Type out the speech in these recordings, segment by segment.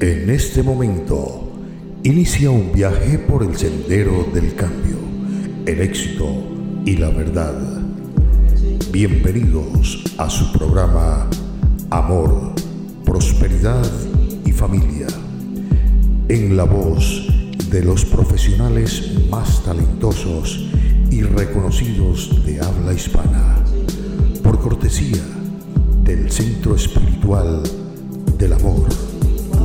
En este momento, inicia un viaje por el sendero del cambio, el éxito y la verdad. Bienvenidos a su programa Amor, Prosperidad y Familia, en la voz de los profesionales más talentosos y reconocidos de habla hispana, por cortesía del Centro Espiritual del Amor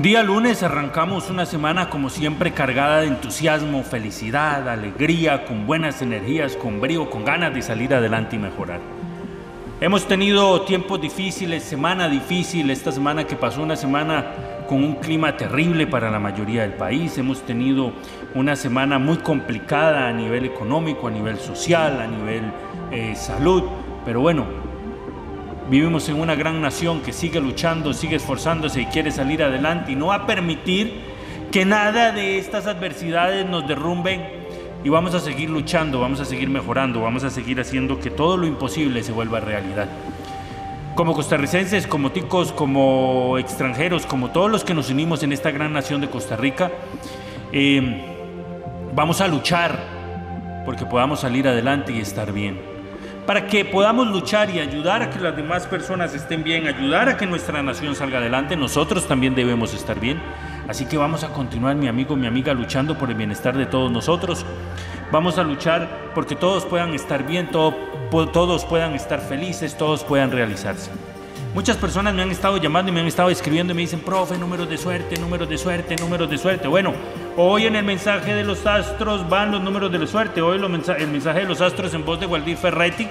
Día lunes arrancamos una semana como siempre cargada de entusiasmo, felicidad, alegría, con buenas energías, con brío, con ganas de salir adelante y mejorar. Hemos tenido tiempos difíciles, semana difícil, esta semana que pasó una semana con un clima terrible para la mayoría del país, hemos tenido una semana muy complicada a nivel económico, a nivel social, a nivel eh, salud, pero bueno, Vivimos en una gran nación que sigue luchando, sigue esforzándose y quiere salir adelante y no va a permitir que nada de estas adversidades nos derrumben y vamos a seguir luchando, vamos a seguir mejorando, vamos a seguir haciendo que todo lo imposible se vuelva realidad. Como costarricenses, como ticos, como extranjeros, como todos los que nos unimos en esta gran nación de Costa Rica, eh, vamos a luchar porque podamos salir adelante y estar bien para que podamos luchar y ayudar a que las demás personas estén bien, ayudar a que nuestra nación salga adelante, nosotros también debemos estar bien. Así que vamos a continuar, mi amigo, mi amiga, luchando por el bienestar de todos nosotros. Vamos a luchar porque todos puedan estar bien, todos puedan estar felices, todos puedan realizarse. Muchas personas me han estado llamando y me han estado escribiendo y me dicen, profe, números de suerte, números de suerte, números de suerte. Bueno, Hoy en el mensaje de los astros van los números de la suerte. Hoy el mensaje de los astros en voz de Waldir Ferretti.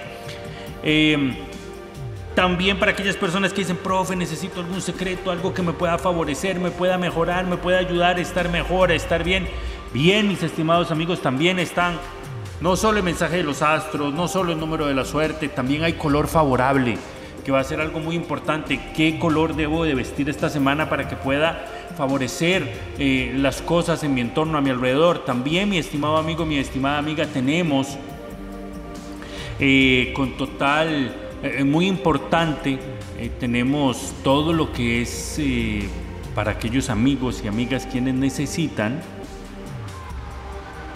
Em, también para aquellas personas que dicen, profe, necesito algún secreto, algo que me pueda favorecer, me pueda mejorar, me pueda ayudar a estar mejor, a estar bien. Bien, mis estimados amigos, también están no solo el mensaje de los astros, no solo el número de la suerte, también hay color favorable, que va a ser algo muy importante. ¿Qué color debo de vestir esta semana para que pueda favorecer eh, las cosas en mi entorno, a mi alrededor. También, mi estimado amigo, mi estimada amiga, tenemos eh, con total, eh, muy importante, tenemos todo lo que es para aquellos amigos y amigas quienes necesitan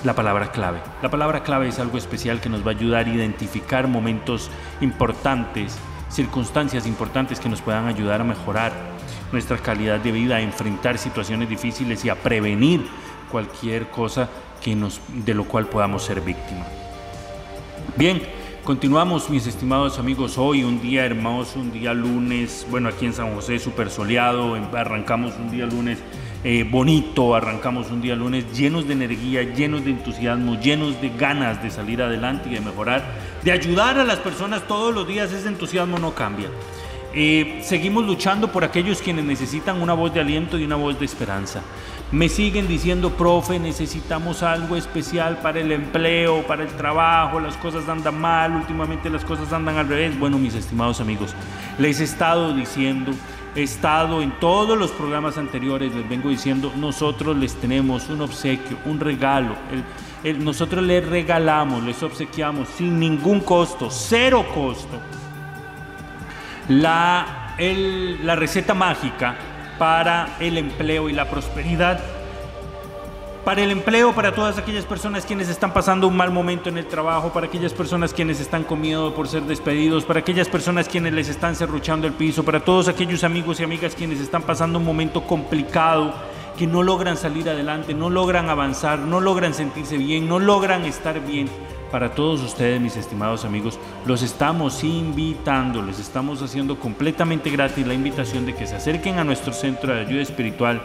la palabra clave. La palabra clave es algo especial que nos va a ayudar a identificar momentos importantes, circunstancias importantes que nos puedan ayudar a mejorar nuestra calidad de vida, a enfrentar situaciones difíciles y a prevenir cualquier cosa que nos, de lo cual podamos ser víctima. Bien, continuamos mis estimados amigos, hoy un día hermoso, un día lunes, bueno aquí en San José súper soleado, em, arrancamos un día lunes eh, bonito, arrancamos un día lunes llenos de energía, llenos de entusiasmo, llenos de ganas de salir adelante y de mejorar, de ayudar a las personas todos los días, ese entusiasmo no cambia. Eh, seguimos luchando por aquellos quienes necesitan una voz de aliento y una voz de esperanza. Me siguen diciendo, profe, necesitamos algo especial para el empleo, para el trabajo, las cosas andan mal, últimamente las cosas andan al revés. Bueno, mis estimados amigos, les he estado diciendo, he estado en todos los programas anteriores, les vengo diciendo, nosotros les tenemos un obsequio, un regalo. nosotros les regalamos, les obsequiamos sin ningún costo, cero costo la, la receta mágica para el empleo y la prosperidad. Para el empleo, para todas aquellas personas quienes están pasando un mal momento en el trabajo, para aquellas personas quienes están con miedo por ser despedidos, para aquellas personas quienes les están cerruchando el piso, para todos aquellos amigos y amigas quienes están pasando un momento complicado, que no logran salir adelante, no logran avanzar, no logran sentirse bien, no logran estar bien para todos ustedes, mis estimados amigos, los estamos invitando, les estamos haciendo completamente gratis la invitación de que se acerquen a nuestro centro de ayuda espiritual.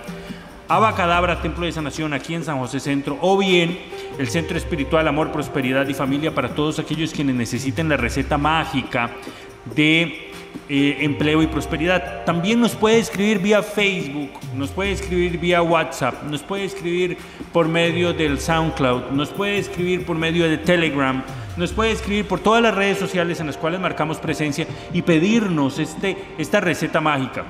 Abacadabra, Templo de Sanación, aquí en San José Centro, o bien el Centro Espiritual Amor, Prosperidad y Familia para todos aquellos quienes necesiten la receta mágica de eh, empleo y prosperidad. También nos puede escribir vía Facebook, nos puede escribir vía WhatsApp, nos puede escribir por medio del SoundCloud, nos puede escribir por medio de Telegram, nos puede escribir por todas las redes sociales en las cuales marcamos presencia y pedirnos este, esta receta mágica.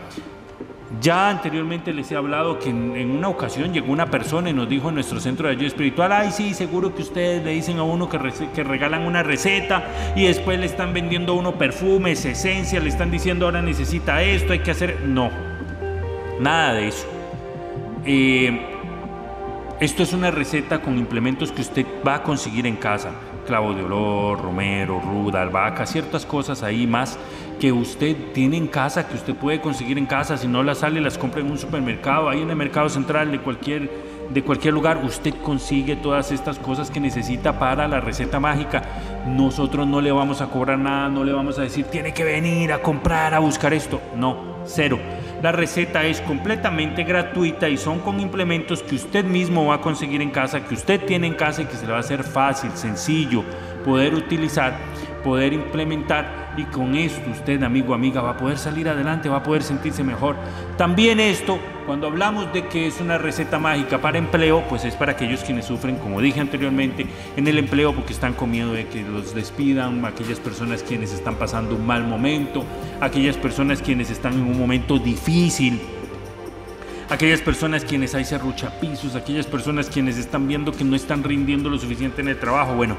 Ya anteriormente les he hablado que en, una ocasión llegó una persona y nos dijo en nuestro centro de ayuda espiritual, ay sí, seguro que ustedes le dicen a uno que, regalan una receta y después le están vendiendo a uno perfumes, esencia, le están diciendo ahora necesita esto, hay que hacer... No, nada de eso. Eh, esto es una receta con implementos que usted va a conseguir en casa. Clavo de olor, romero, ruda, albahaca, ciertas cosas ahí más que usted tiene en casa, que usted puede conseguir en casa, si no las sale, las compra en un supermercado, ahí en el mercado central de cualquier, de cualquier lugar, usted consigue todas estas cosas que necesita para la receta mágica. Nosotros no le vamos a cobrar nada, no le vamos a decir, tiene que venir a comprar, a buscar esto. No, cero. La receta es completamente gratuita y son con implementos que usted mismo va a conseguir en casa, que usted tiene en casa y que se le va a hacer fácil, sencillo poder utilizar, poder implementar y con esto usted, amigo, amiga, va a poder salir adelante, va a poder sentirse mejor. También esto, cuando hablamos de que es una receta mágica para empleo, pues es para aquellos quienes sufren, como dije anteriormente, en el empleo porque están con miedo de que los despidan, aquellas personas quienes están pasando un mal momento, aquellas personas quienes están en un momento difícil aquellas personas quienes hay pisos, aquellas personas quienes están viendo que no están rindiendo lo suficiente en el trabajo. Bueno,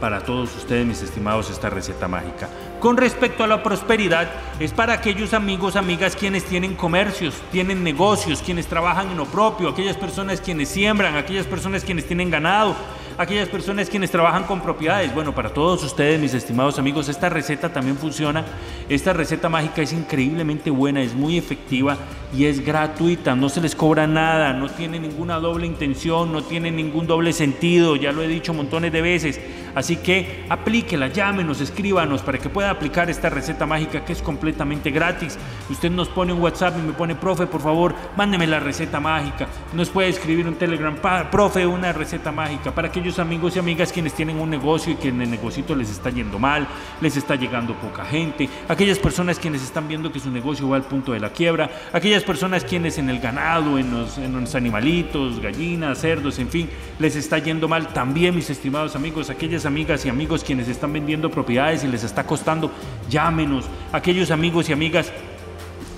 para todos ustedes, mis estimados, esta receta mágica. Con respecto a la prosperidad, es para aquellos amigos, amigas quienes tienen comercios, tienen negocios, quienes trabajan en lo propio, aquellas personas quienes siembran, aquellas personas quienes tienen ganado, aquellas personas quienes trabajan con propiedades. Bueno, para todos ustedes, mis estimados amigos, esta receta también funciona. Esta receta mágica es increíblemente buena, es muy efectiva y es gratuita. No se les cobra nada, no tiene ninguna doble intención, no tiene ningún doble sentido. Ya lo he dicho montones de veces. Así que aplíquela, llámenos, escríbanos para que pueda aplicar esta receta mágica que es completamente gratis. Usted nos pone un WhatsApp y me pone, profe, por favor, mándeme la receta mágica. Nos puede escribir un Telegram, profe, una receta mágica para aquellos amigos y amigas quienes tienen un negocio y que en el negocio les está yendo mal, les está llegando poca gente, aquellas personas quienes están viendo que su negocio va al punto de la quiebra, aquellas personas quienes en el ganado, en los, en los animalitos, gallinas, cerdos, en fin, les está yendo mal. También, mis estimados amigos, aquellas amigas y amigos quienes están vendiendo propiedades y les está costando, llámenos. Aquellos amigos y amigas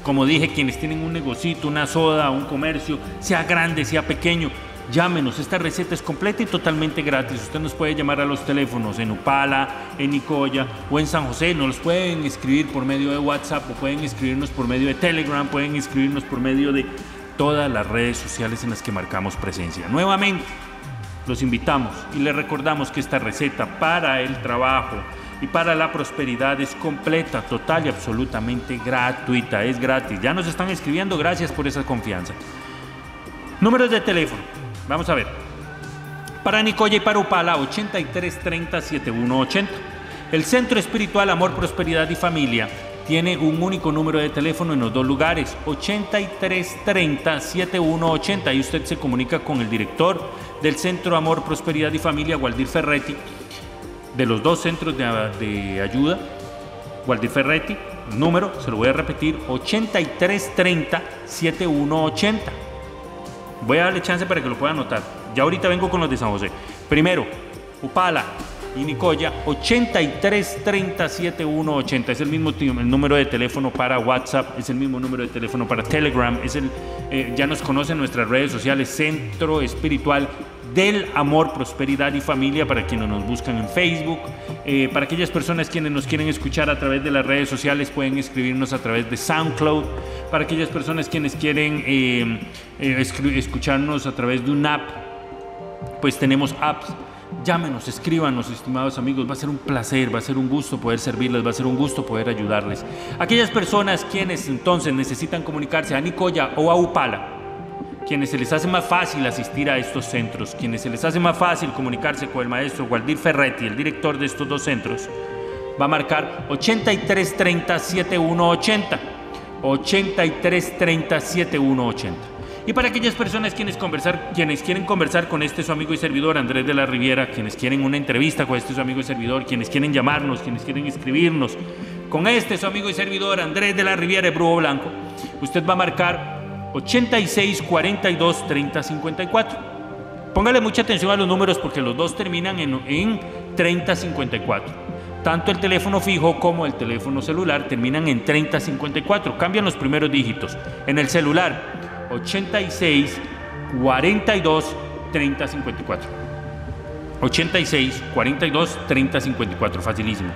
como dije, quienes tienen un negocito, una soda, un comercio, sea grande, sea pequeño, llámenos. Esta receta es completa y totalmente gratis. Usted nos puede llamar a los teléfonos en Upala, en Nicoya o en San José. Nos los pueden escribir por medio de WhatsApp o pueden escribirnos por medio de Telegram, pueden escribirnos por medio de todas las redes sociales en las que marcamos presencia. Nuevamente, los invitamos y les recordamos que esta receta para el trabajo y para la prosperidad es completa, total y absolutamente gratuita, es gratis. Ya nos están escribiendo, gracias por esa confianza. Números de teléfono, vamos a ver. Para Nicoya y para Upala, 8330 7180. El Centro Espiritual Amor, Prosperidad y Familia tiene un único número de teléfono en los dos lugares, 8330 7180 y usted se comunica con el director del Centro Amor, Prosperidad y Familia, Waldir Ferretti, de los dos centros de, ayuda, Waldir Ferretti, número, se lo voy a repetir, 8330-7180. Voy a darle chance para que lo pueda anotar. Ya ahorita vengo con los de San José. Primero, Upala, y Nicoya 83377180 es el mismo número de teléfono para WhatsApp es el mismo número de teléfono para Telegram es el eh, ya nos conocen nuestras redes sociales Centro Espiritual del Amor Prosperidad y Familia para quienes nos buscan en Facebook eh, para aquellas personas quienes nos quieren escuchar a través de las redes sociales pueden escribirnos a través de SoundCloud para aquellas personas quienes quieren eh, escucharnos a través de un app pues tenemos apps Llámenos, escríbanos, estimados amigos. Va a ser un placer, va a ser un gusto poder servirles, va a ser un gusto poder ayudarles. Aquellas personas quienes entonces necesitan comunicarse a Nicoya o a Upala, quienes se les hace más fácil asistir a estos centros, quienes se les hace más fácil comunicarse con el maestro Waldir Ferretti, el director de estos dos centros, va a marcar 8330 7180. 8330 7180. Y para aquellas personas quienes, conversar, quienes quieren conversar con este su amigo y servidor Andrés de la Riviera, quienes quieren una entrevista con este su amigo y servidor, quienes quieren llamarnos, quienes quieren escribirnos, con este su amigo y servidor Andrés de la Riviera de Brujo Blanco, usted va a marcar 86 42 30 54. Póngale mucha atención a los números porque los dos terminan en, en 3054. Tanto el teléfono fijo como el teléfono celular terminan en 3054. Cambian los primeros dígitos. En el celular 86 42 3054. 86 42 3054. Facilísimo.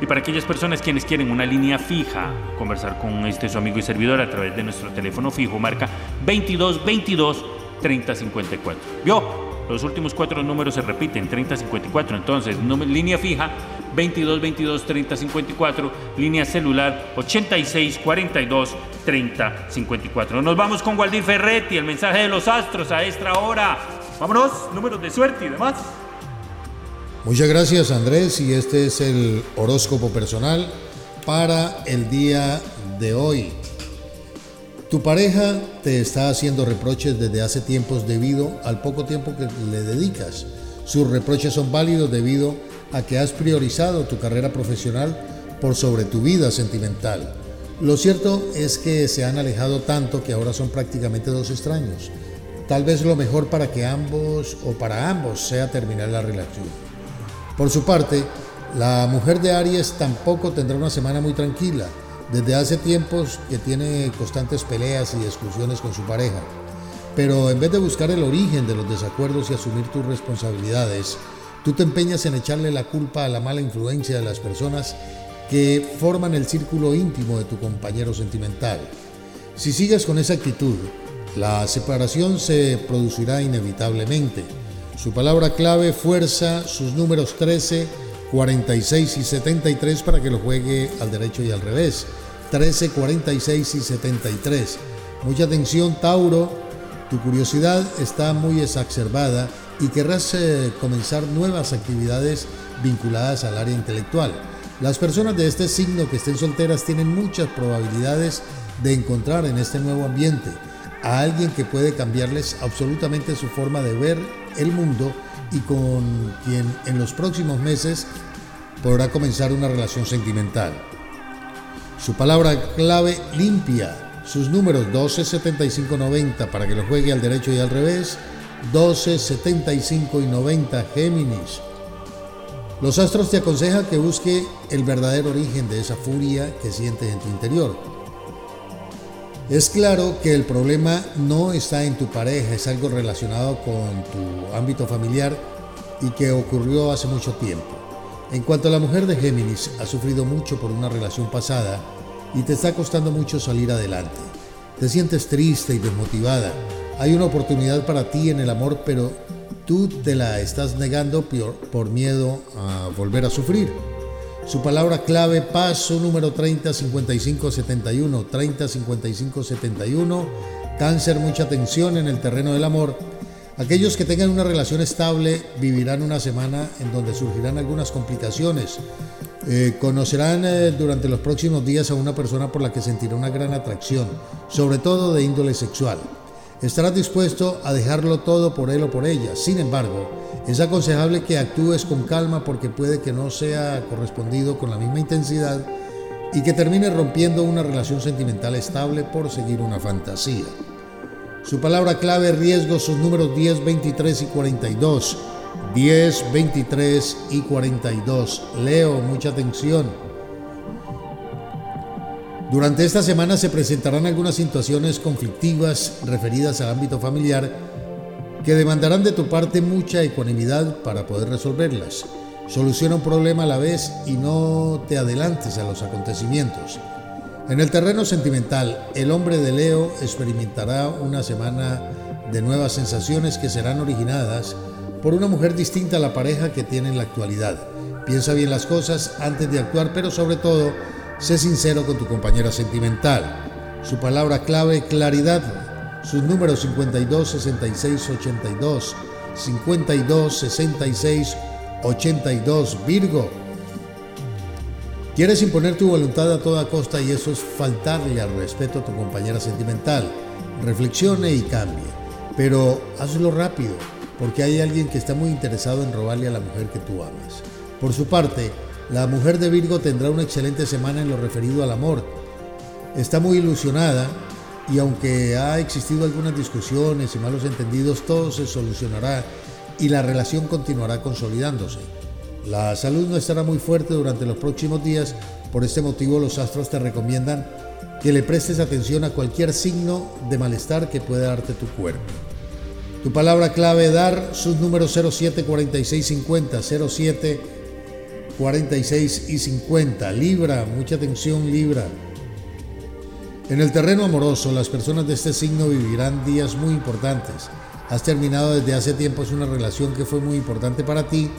Y para aquellas personas quienes quieren una línea fija, conversar con este su amigo y servidor a través de nuestro teléfono fijo, marca 22 22 3054. ¿Vio? Los últimos cuatro números se repiten, 3054. Entonces, línea fija 22 22 30 54, línea celular 86 42 30 54. Nos vamos con Waldir Ferretti, el mensaje de los astros a esta hora. Vámonos, números de suerte y demás. Muchas gracias Andrés y este es el horóscopo personal para el día de hoy. Tu pareja te está haciendo reproches desde hace tiempos debido al poco tiempo que le dedicas. Sus reproches son válidos debido a que has priorizado tu carrera profesional por sobre tu vida sentimental. Lo cierto es que se han alejado tanto que ahora son prácticamente dos extraños. Tal vez lo mejor para que ambos o para ambos sea terminar la relación. Por su parte, la mujer de Aries tampoco tendrá una semana muy tranquila. Desde hace tiempos que tiene constantes peleas y discusiones con su pareja. Pero en vez de buscar el origen de los desacuerdos y asumir tus responsabilidades, tú te empeñas en echarle la culpa a la mala influencia de las personas que forman el círculo íntimo de tu compañero sentimental. Si sigues con esa actitud, la separación se producirá inevitablemente. Su palabra clave, fuerza, sus números 13, 46 y 73 para que lo juegue al derecho y al revés. 13, 46 y 73. Mucha atención, Tauro. Tu curiosidad está muy exacerbada y querrás eh, comenzar nuevas actividades vinculadas al área intelectual. Las personas de este signo que estén solteras tienen muchas probabilidades de encontrar en este nuevo ambiente a alguien que puede cambiarles absolutamente su forma de ver el mundo y con quien en los próximos meses podrá comenzar una relación sentimental. Su palabra clave limpia, sus números 12, 75, 90 para que lo juegue al derecho y al revés, 12, 75 y 90 Géminis. Los astros te aconsejan que busque el verdadero origen de esa furia que sientes en tu interior. Es claro que el problema no está en tu pareja, es algo relacionado con tu ámbito familiar y que ocurrió hace mucho tiempo. En cuanto a la mujer de Géminis, ha sufrido mucho por una relación pasada y te está costando mucho salir adelante. Te sientes triste y desmotivada. Hay una oportunidad para ti en el amor, pero tú te la estás negando por, miedo a volver a sufrir. Su palabra clave, paso número 305571, 305571, cáncer, mucha tensión en el terreno del amor. Aquellos que tengan una relación estable vivirán una semana en donde surgirán algunas complicaciones. Eh, conocerán eh, durante los próximos días a una persona por la que sentirá una gran atracción, sobre todo de índole sexual. Estarás dispuesto a dejarlo todo por él o por ella. Sin embargo, es aconsejable que actúes con calma porque puede que no sea correspondido con la misma intensidad y que termine rompiendo una relación sentimental estable por seguir una fantasía. Su palabra clave, riesgo, sus números 10, 23 y 42. 10, 23 y 42. Leo, mucha atención. Durante esta semana se presentarán algunas situaciones conflictivas referidas al ámbito familiar que demandarán de tu parte mucha ecuanimidad para poder resolverlas. Soluciona un problema a la vez y no te adelantes a los acontecimientos. En el terreno sentimental, el hombre de Leo experimentará una semana de nuevas sensaciones que serán originadas por una mujer distinta a la pareja que tiene en la actualidad. Piensa bien las cosas antes de actuar, pero sobre todo, sé sincero con tu compañera sentimental. Su palabra clave, claridad, sus números 52 66 82, 52 66 82, Virgo. Quieres imponer tu voluntad a toda costa y eso es faltarle al respeto a tu compañera sentimental. Reflexione y cambie, pero hazlo rápido, porque hay alguien que está muy interesado en robarle a la mujer que tú amas. Por su parte, la mujer de Virgo tendrá una excelente semana en lo referido al amor. Está muy ilusionada y aunque ha existido algunas discusiones y malos entendidos, todo se solucionará y la relación continuará consolidándose. La salud no estará muy fuerte durante los próximos días, por este motivo los astros te recomiendan que le prestes atención a cualquier signo de malestar que pueda darte tu cuerpo. Tu palabra clave dar sus números 07 46 50 07 46 y 50. Libra, mucha atención Libra. En el terreno amoroso, las personas de este signo vivirán días muy importantes. Has terminado desde hace tiempo una relación que fue muy importante para ti,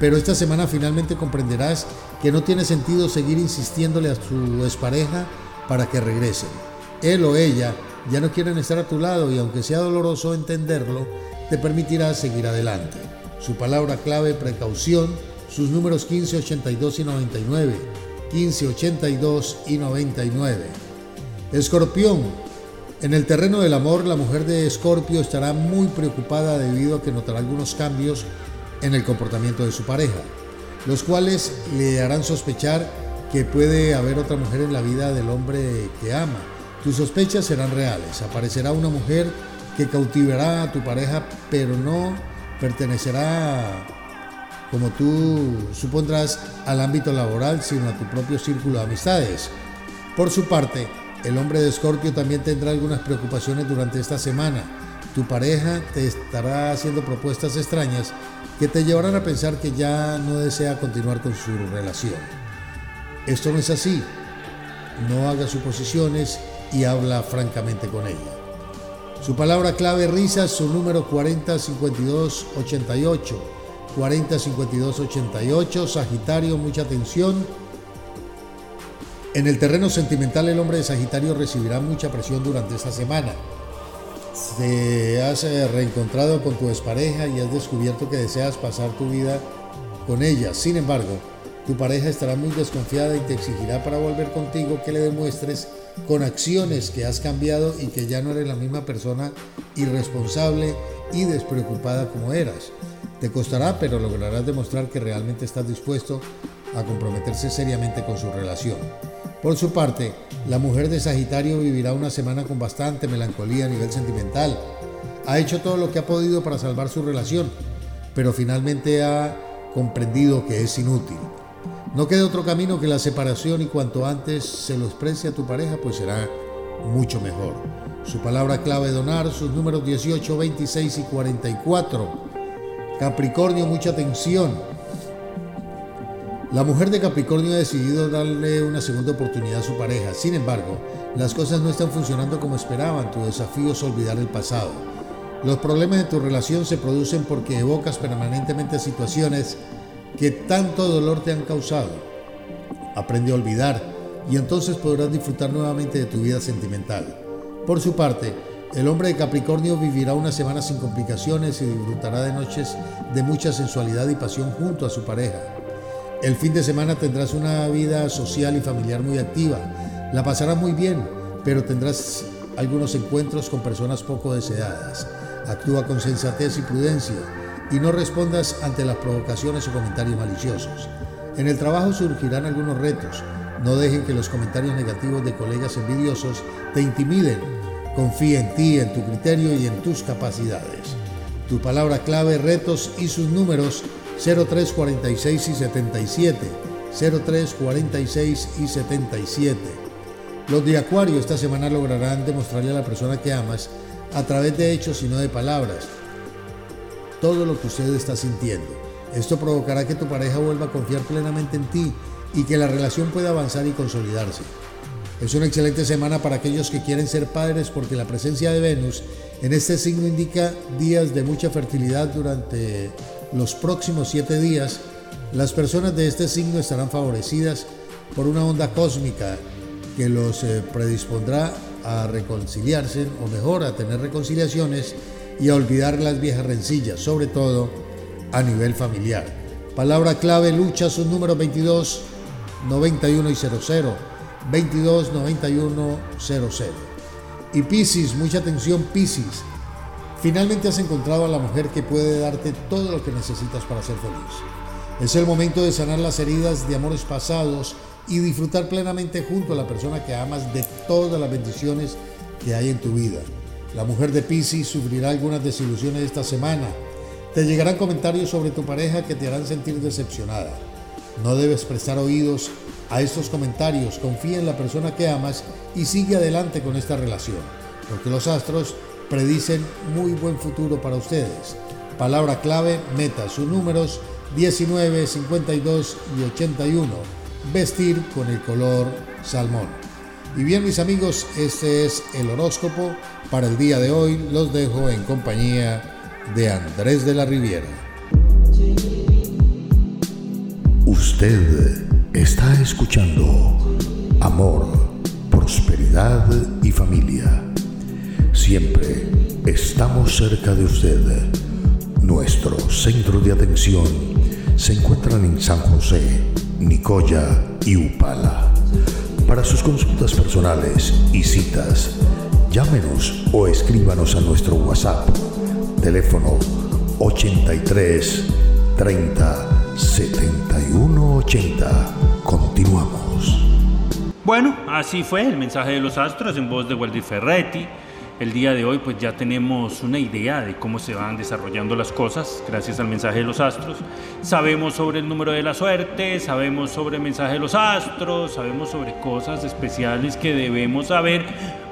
pero esta semana finalmente comprenderás que no tiene sentido seguir insistiéndole a tu expareja para que regresen. Él o ella ya no quieren estar a tu lado y aunque sea doloroso entenderlo, te permitirá seguir adelante. Su palabra clave, precaución, sus números 15, 82 y 99. 15, 82 y 99. Escorpión. En el terreno del amor, la mujer de Escorpio estará muy preocupada debido a que notará algunos cambios en el comportamiento de su pareja, los cuales le harán sospechar que puede haber otra mujer en la vida del hombre que ama. Tus sospechas serán reales. Aparecerá una mujer que cautivará a tu pareja, pero no pertenecerá, como tú supondrás, al ámbito laboral, sino a tu propio círculo de amistades. Por su parte, el hombre de Escorpio también tendrá algunas preocupaciones durante esta semana. Tu pareja te estará haciendo propuestas extrañas que te llevarán a pensar que ya no desea continuar con su relación. Esto no es así. No haga suposiciones y habla francamente con ella. Su palabra clave risa, su número 405288. 405288, Sagitario, mucha atención. En el terreno sentimental el hombre de Sagitario recibirá mucha presión durante esta semana. Te has eh, reencontrado con tu expareja y has descubierto que deseas pasar tu vida con ella. Sin embargo, tu pareja estará muy desconfiada y te exigirá para volver contigo que le demuestres con acciones que has cambiado y que ya no eres la misma persona irresponsable y despreocupada como eras. Te costará, pero lograrás demostrar que realmente estás dispuesto a comprometerse seriamente con su relación. Por su parte, la mujer de Sagitario vivirá una semana con bastante melancolía a nivel sentimental. Ha hecho todo lo que ha podido para salvar su relación, pero finalmente ha comprendido que es inútil. No queda otro camino que la separación y cuanto antes se lo exprese a tu pareja, pues será mucho mejor. Su palabra clave donar, sus números 18, 26 y 44. Capricornio, mucha atención. La mujer de Capricornio ha decidido darle una segunda oportunidad a su pareja. Sin embargo, las cosas no están funcionando como esperaban. Tu desafío es olvidar el pasado. Los problemas de tu relación se producen porque evocas permanentemente situaciones que tanto dolor te han causado. Aprende a olvidar y entonces podrás disfrutar nuevamente de tu vida sentimental. Por su parte, el hombre de Capricornio vivirá una semana sin complicaciones y disfrutará de noches de mucha sensualidad y pasión junto a su pareja. El fin de semana tendrás una vida social y familiar muy activa. La pasarás muy bien, pero tendrás algunos encuentros con personas poco deseadas. Actúa con sensatez y prudencia y no respondas ante las provocaciones o comentarios maliciosos. En el trabajo surgirán algunos retos. No dejen que los comentarios negativos de colegas envidiosos te intimiden. Confía en ti, en tu criterio y en tus capacidades. Tu palabra clave, retos y sus números 0346 y 77. 0346 y 77. Los de Acuario esta semana lograrán demostrarle a la persona que amas a través de hechos y no de palabras todo lo que usted está sintiendo. Esto provocará que tu pareja vuelva a confiar plenamente en ti y que la relación pueda avanzar y consolidarse. Es una excelente semana para aquellos que quieren ser padres porque la presencia de Venus en este signo indica días de mucha fertilidad durante los próximos siete días. Las personas de este signo estarán favorecidas por una onda cósmica que los eh, predispondrá a reconciliarse o mejor a tener reconciliaciones y a olvidar las viejas rencillas, sobre todo a nivel familiar. Palabra clave, lucha, su número 22, 91 y 00. 22 91 00. Y Piscis, mucha atención Piscis. Finalmente has encontrado a la mujer que puede darte todo lo que necesitas para ser feliz. Es el momento de sanar las heridas de amores pasados y disfrutar plenamente junto a la persona que amas de todas las bendiciones que hay en tu vida. La mujer de Pisces sufrirá algunas desilusiones esta semana. Te llegarán comentarios sobre tu pareja que te harán sentir decepcionada. No debes prestar oídos a estos comentarios, confía en la persona que amas y sigue adelante con esta relación, porque los astros predicen muy buen futuro para ustedes. Palabra clave, meta, sus números 19, 52 y 81. Vestir con el color salmón. Y bien mis amigos, este es el horóscopo para el día de hoy. Los dejo en compañía de Andrés de la Riviera. Usted está escuchando Amor, Prosperidad y Familia. Siempre estamos cerca de usted. Nuestro centro de atención se encuentra en San José, Nicoya y Upala. Para sus consultas personales y citas, llámenos o escríbanos a nuestro WhatsApp, teléfono 83 30 71 80. Continuamos. Bueno, así fue el mensaje de los astros en voz de Waldir Ferretti. El día de hoy pues ya tenemos una idea de cómo se van desarrollando las cosas gracias al mensaje de los astros. Sabemos sobre el número de la suerte, sabemos sobre el mensaje de los astros, sabemos sobre cosas especiales que debemos saber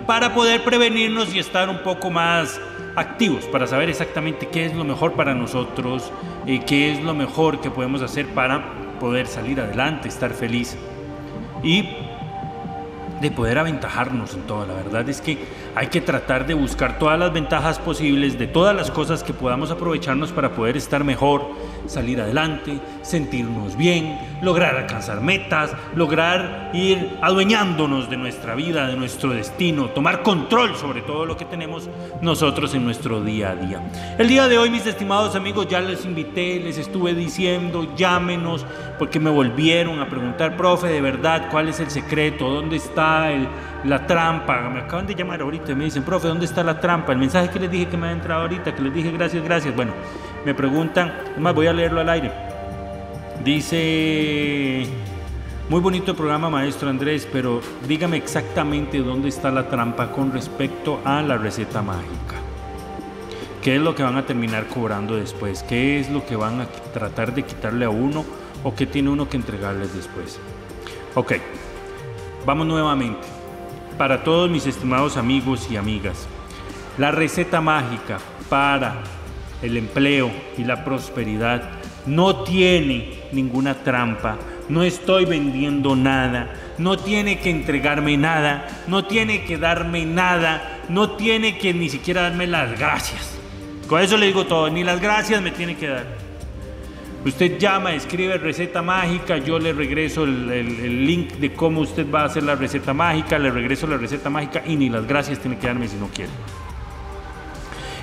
para poder prevenirnos y estar un poco más activos, para saber exactamente qué es lo mejor para nosotros, eh, qué es lo mejor que podemos hacer para poder salir adelante, estar feliz. Y de poder aventajarnos en todo. La verdad es que hay que tratar de buscar todas las ventajas posibles de todas las cosas que podamos aprovecharnos para poder estar mejor, salir adelante, sentirnos bien, lograr alcanzar metas, lograr ir adueñándonos de nuestra vida, de nuestro destino, tomar control sobre todo lo que tenemos nosotros en nuestro día a día. El día de hoy, mis estimados amigos, ya les invité, les estuve diciendo, llámenos, porque me volvieron a preguntar, profe, de verdad, ¿cuál es el secreto? ¿Dónde está la trampa? Me acaban de llamar ahorita y me dicen, profe, ¿dónde está la trampa? El mensaje que les dije que me ha entrado ahorita, que les dije gracias, gracias. Bueno, me preguntan, además voy a leerlo al aire. Dice, muy bonito programa, maestro Andrés, pero dígame exactamente dónde está la trampa con respecto a la receta mágica. ¿Qué es lo que van a terminar cobrando después? ¿Qué es lo que van a tratar de quitarle a uno o qué tiene uno que entregarles después? Ok, vamos nuevamente. Para todos mis estimados amigos y amigas, la receta mágica para el empleo y la prosperidad no tiene ninguna trampa, no estoy vendiendo nada, no tiene que entregarme nada, no tiene que darme nada, no tiene que ni siquiera darme las gracias. Con eso le digo todo, ni las gracias me tiene que dar. Usted llama, escribe receta mágica, yo le regreso el, link de cómo usted va a hacer la receta mágica, le regreso la receta mágica y ni las gracias tiene que darme si no quiere.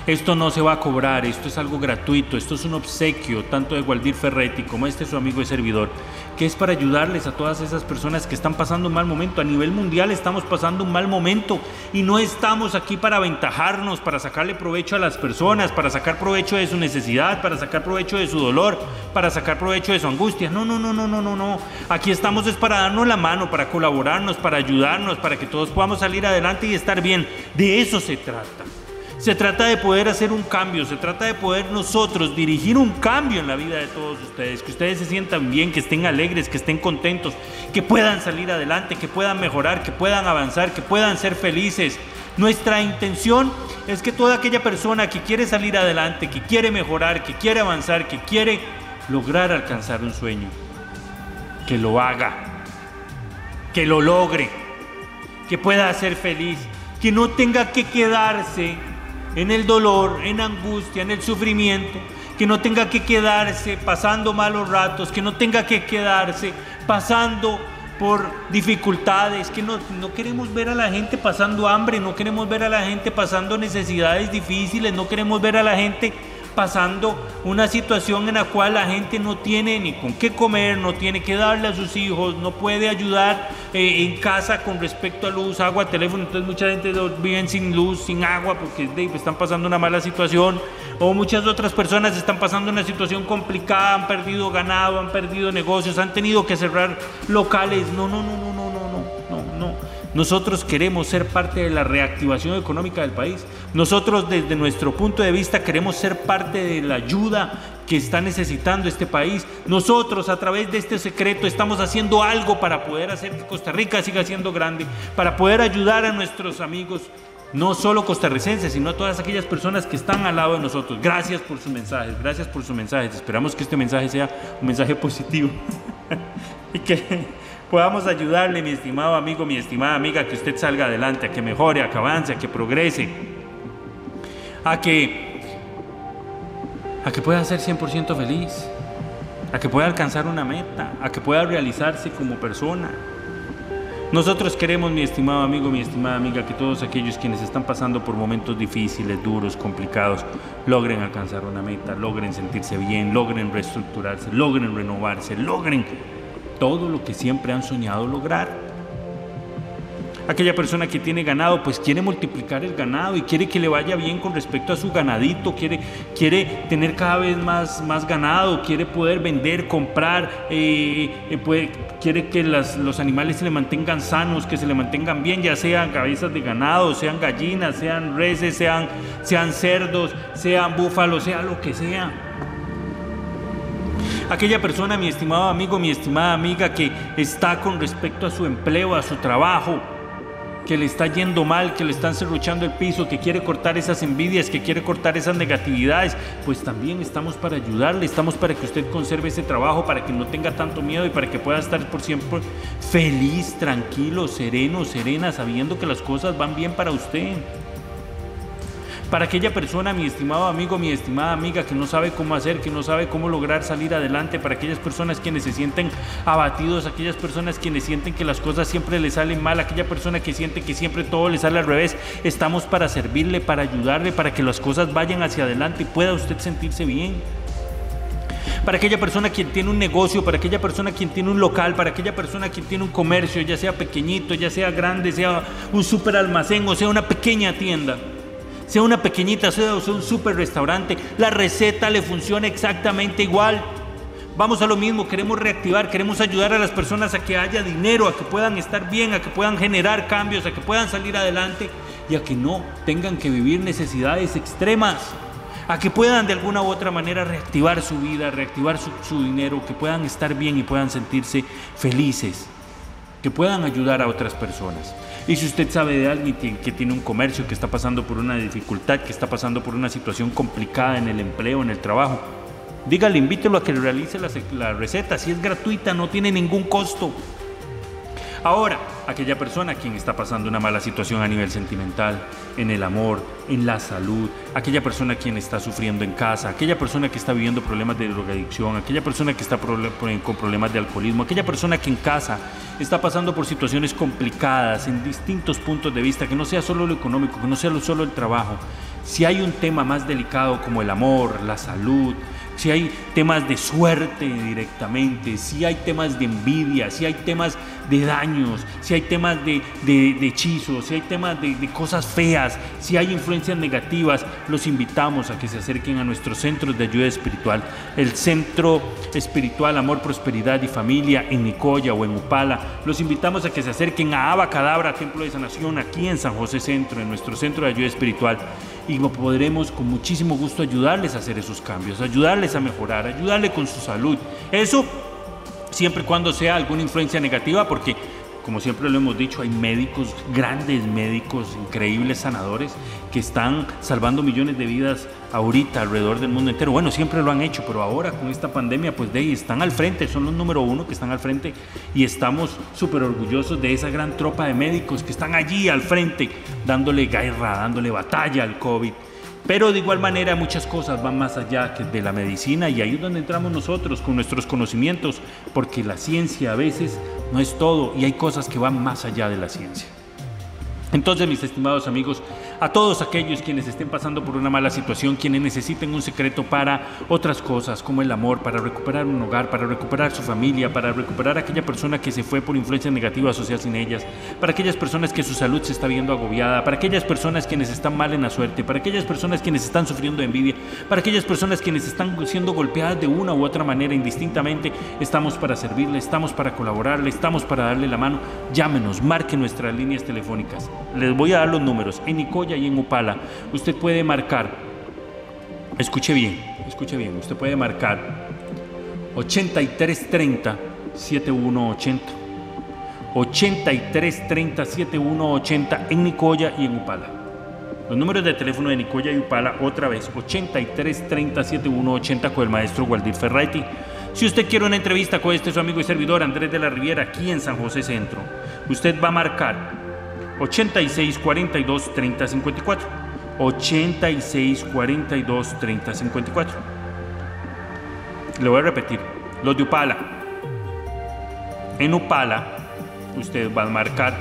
Esto no se va a cobrar, esto es algo gratuito, esto es un obsequio tanto de Waldir Ferretti como este su amigo y servidor, que es para ayudarles a todas esas personas que están pasando un mal momento. A nivel mundial estamos pasando un mal momento y no estamos aquí para aventajarnos, para sacarle provecho a las personas, para sacar provecho de su necesidad, para sacar provecho de su dolor, para sacar provecho de su angustia. No, no, no, no, no, no, no. Aquí estamos es para darnos la mano, para colaborarnos, para ayudarnos, para que todos podamos salir adelante y estar bien. De eso se trata. Se trata de poder hacer un cambio, se trata de poder nosotros dirigir un cambio en la vida de todos ustedes, que ustedes se sientan bien, que estén alegres, que estén contentos, que puedan salir adelante, que puedan mejorar, que puedan avanzar, que puedan ser felices. Nuestra intención es que toda aquella persona que quiere salir adelante, que quiere mejorar, que quiere avanzar, que quiere lograr alcanzar un sueño, que lo haga, que lo logre, que pueda ser feliz, que no tenga que quedarse en el dolor, en angustia, en el sufrimiento, que no tenga que quedarse pasando malos ratos, que no tenga que quedarse pasando por dificultades, que no, no, queremos ver a la gente pasando hambre, no queremos ver a la gente pasando necesidades difíciles, no queremos ver a la gente pasando una situación en la cual la gente no tiene ni con qué comer, no tiene que darle a sus hijos, no puede ayudar eh, en casa con respecto a luz, agua, teléfono. Entonces mucha gente vive sin luz, sin agua, porque están pasando una mala situación. O muchas otras personas están pasando una situación complicada, han perdido ganado, han perdido negocios, han tenido que cerrar locales. No, no, no, no. Nosotros queremos ser parte de la reactivación económica del país. Nosotros desde nuestro punto de vista queremos ser parte de la ayuda que está necesitando este país. Nosotros a través de este secreto estamos haciendo algo para poder hacer que Costa Rica siga siendo grande, para poder ayudar a nuestros amigos, no solo costarricenses, sino a todas aquellas personas que están al lado de nosotros. Gracias por sus mensajes, gracias por sus mensajes. Esperamos que este mensaje sea un mensaje positivo y que podamos ayudarle, mi estimado amigo, mi estimada amiga, a que usted salga adelante, a que mejore, a que avance, a que progrese, a que, a que pueda ser 100% feliz, a que pueda alcanzar una meta, a que pueda realizarse como persona. Nosotros queremos, mi estimado amigo, mi estimada amiga, que todos aquellos quienes están pasando por momentos difíciles, duros, complicados, logren alcanzar una meta, logren sentirse bien, logren reestructurarse, logren renovarse, logren todo lo que siempre han soñado lograr. Aquella persona que tiene ganado, pues quiere multiplicar el ganado y quiere que le vaya bien con respecto a su ganadito, quiere, quiere tener cada vez más, más ganado, quiere poder vender, comprar, eh, eh, quiere que los animales se le mantengan sanos, que se le mantengan bien, ya sean cabezas de ganado, sean gallinas, sean reses, sean, sean cerdos, sean búfalos, sea lo que sea. Aquella persona, mi estimado amigo, mi estimada amiga, que está con respecto a su empleo, a su trabajo, que le está yendo mal, que le están cerruchando el piso, que quiere cortar esas envidias, que quiere cortar esas negatividades, pues también estamos para ayudarle, estamos para que usted conserve ese trabajo, para que no tenga tanto miedo y para que pueda estar por siempre feliz, tranquilo, sereno, serena, sabiendo que las cosas van bien para usted. Para aquella persona, mi estimado amigo, mi estimada amiga, que no sabe cómo hacer, que no sabe cómo lograr salir adelante, para aquellas personas quienes se sienten abatidos, aquellas personas quienes sienten que las cosas siempre le salen mal, aquella persona que siente que siempre todo le sale al revés, estamos para servirle, para ayudarle, para que las cosas vayan hacia adelante y pueda usted sentirse bien. Para aquella persona quien tiene un negocio, para aquella persona quien tiene un local, para aquella persona quien tiene un comercio, ya sea pequeñito, ya sea grande, sea un super almacén o sea una pequeña tienda sea una pequeñita sea un super restaurante, la receta le funciona exactamente igual. Vamos a lo mismo, queremos reactivar, queremos ayudar a las personas a que haya dinero, a que puedan estar bien, a que puedan generar cambios, a que puedan salir adelante y a que no tengan que vivir necesidades extremas, a que puedan de alguna u otra manera reactivar su vida, reactivar su, su dinero, que puedan estar bien y puedan sentirse felices, que puedan ayudar a otras personas. Y si usted sabe de alguien que tiene un comercio, que está pasando por una dificultad, que está pasando por una situación complicada en el empleo, en el trabajo, dígale, invítelo a que realice la, la receta. Si es gratuita, no tiene ningún costo. Ahora, aquella persona quien está pasando una mala situación a nivel sentimental, en el amor, en la salud, aquella persona quien está sufriendo en casa, aquella persona que está viviendo problemas de drogadicción, aquella persona que está con problemas de alcoholismo, aquella persona que en casa está pasando por situaciones complicadas en distintos puntos de vista, que no sea solo lo económico, que no sea solo el trabajo. Si hay un tema más delicado como el amor, la salud, si hay temas de suerte directamente, si hay temas de envidia, si hay temas de daños, si hay temas de, hechizos, si hay temas de, de, cosas feas, si hay influencias negativas, los invitamos a que se acerquen a nuestros centros de ayuda espiritual. El Centro Espiritual Amor, Prosperidad y Familia en Nicoya o en Upala. Los invitamos a que se acerquen a Abacadabra, Templo de Sanación, aquí en San José Centro, en nuestro centro de ayuda espiritual y podremos con muchísimo gusto ayudarles a hacer esos cambios, ayudarles a mejorar, ayudarle con su salud. Eso siempre y cuando sea alguna influencia negativa, porque como siempre lo hemos dicho, hay médicos, grandes médicos, increíbles sanadores, que están salvando millones de vidas ahorita alrededor del mundo entero. Bueno, siempre lo han hecho, pero ahora con esta pandemia, pues de ahí están al frente, son los número uno que están al frente y estamos súper orgullosos de esa gran tropa de médicos que están allí al frente, dándole guerra, dándole batalla al COVID. Pero de igual manera muchas cosas van más allá que de la medicina y ahí es donde entramos nosotros con nuestros conocimientos, porque la ciencia a veces no es todo y hay cosas que van más allá de la ciencia. Entonces, mis estimados amigos, a todos aquellos quienes estén pasando por una mala situación, quienes necesiten un secreto para otras cosas, como el amor, para recuperar un hogar, para recuperar su familia, para recuperar a aquella persona que se fue por influencia negativa social sin ellas, para aquellas personas que su salud se está viendo agobiada, para aquellas personas quienes están mal en la suerte, para aquellas personas quienes están sufriendo envidia, para aquellas personas quienes están siendo golpeadas de una u otra manera indistintamente, estamos para servirle, estamos para colaborarle, estamos para darle la mano. Llámenos, marque nuestras líneas telefónicas. Les voy a dar los números. En Nicoya y en Upala, usted puede marcar, escuche bien, escuche bien, usted puede marcar 8330 7180. 8330 7180 en Nicoya y en Upala. Los números de teléfono de Nicoya y Upala, otra vez, 8330 7180 con el maestro Waldir Ferretti. Si usted quiere una entrevista con este su amigo y servidor Andrés de la Riviera aquí en San José Centro, usted va a marcar 86 42 30 54. 86 42 30 54. Le voy a repetir. Los de Upala. En Upala, usted va a marcar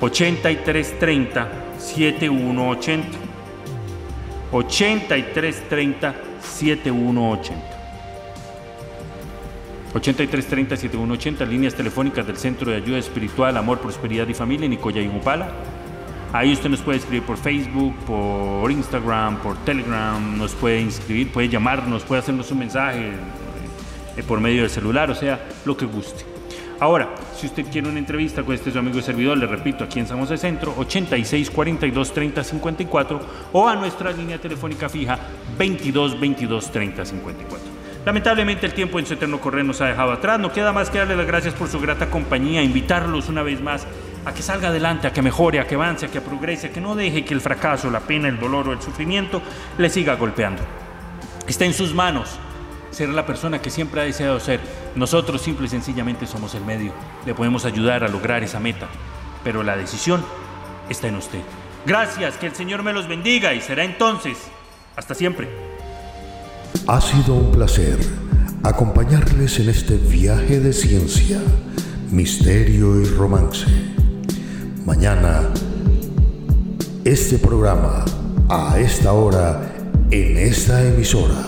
83 30 7180. 83 30 7180. 8330-7180, líneas telefónicas del Centro de Ayuda Espiritual, Amor, Prosperidad y Familia, Nicoya y Upala. Ahí usted nos puede escribir por Facebook, por Instagram, por Telegram, nos puede inscribir, puede llamarnos, puede hacernos un mensaje eh, por medio del celular, o sea, lo que guste. Ahora, si usted quiere una entrevista con este su amigo y servidor, le repito, aquí en San José Centro, 86 42 30 54 o a nuestra línea telefónica fija 22 22 30 54. Lamentablemente el tiempo en su eterno correr nos ha dejado atrás. No queda más que darle las gracias por su grata compañía, invitarlos una vez más a que salga adelante, a que mejore, a que avance, a que progrese, a que no deje que el fracaso, la pena, el dolor o el sufrimiento le siga golpeando. Está en sus manos ser la persona que siempre ha deseado ser. Nosotros simple y sencillamente somos el medio. Le podemos ayudar a lograr esa meta, pero la decisión está en usted. Gracias, que el Señor me los bendiga y será entonces. Hasta siempre. Ha sido un placer acompañarles en este viaje de ciencia, misterio y romance. Mañana, este programa, a esta hora, en esta emisora,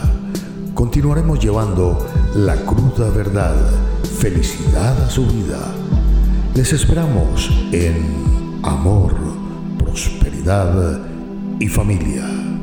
continuaremos llevando la cruda verdad, felicidad a su vida. Les esperamos en amor, prosperidad y familia.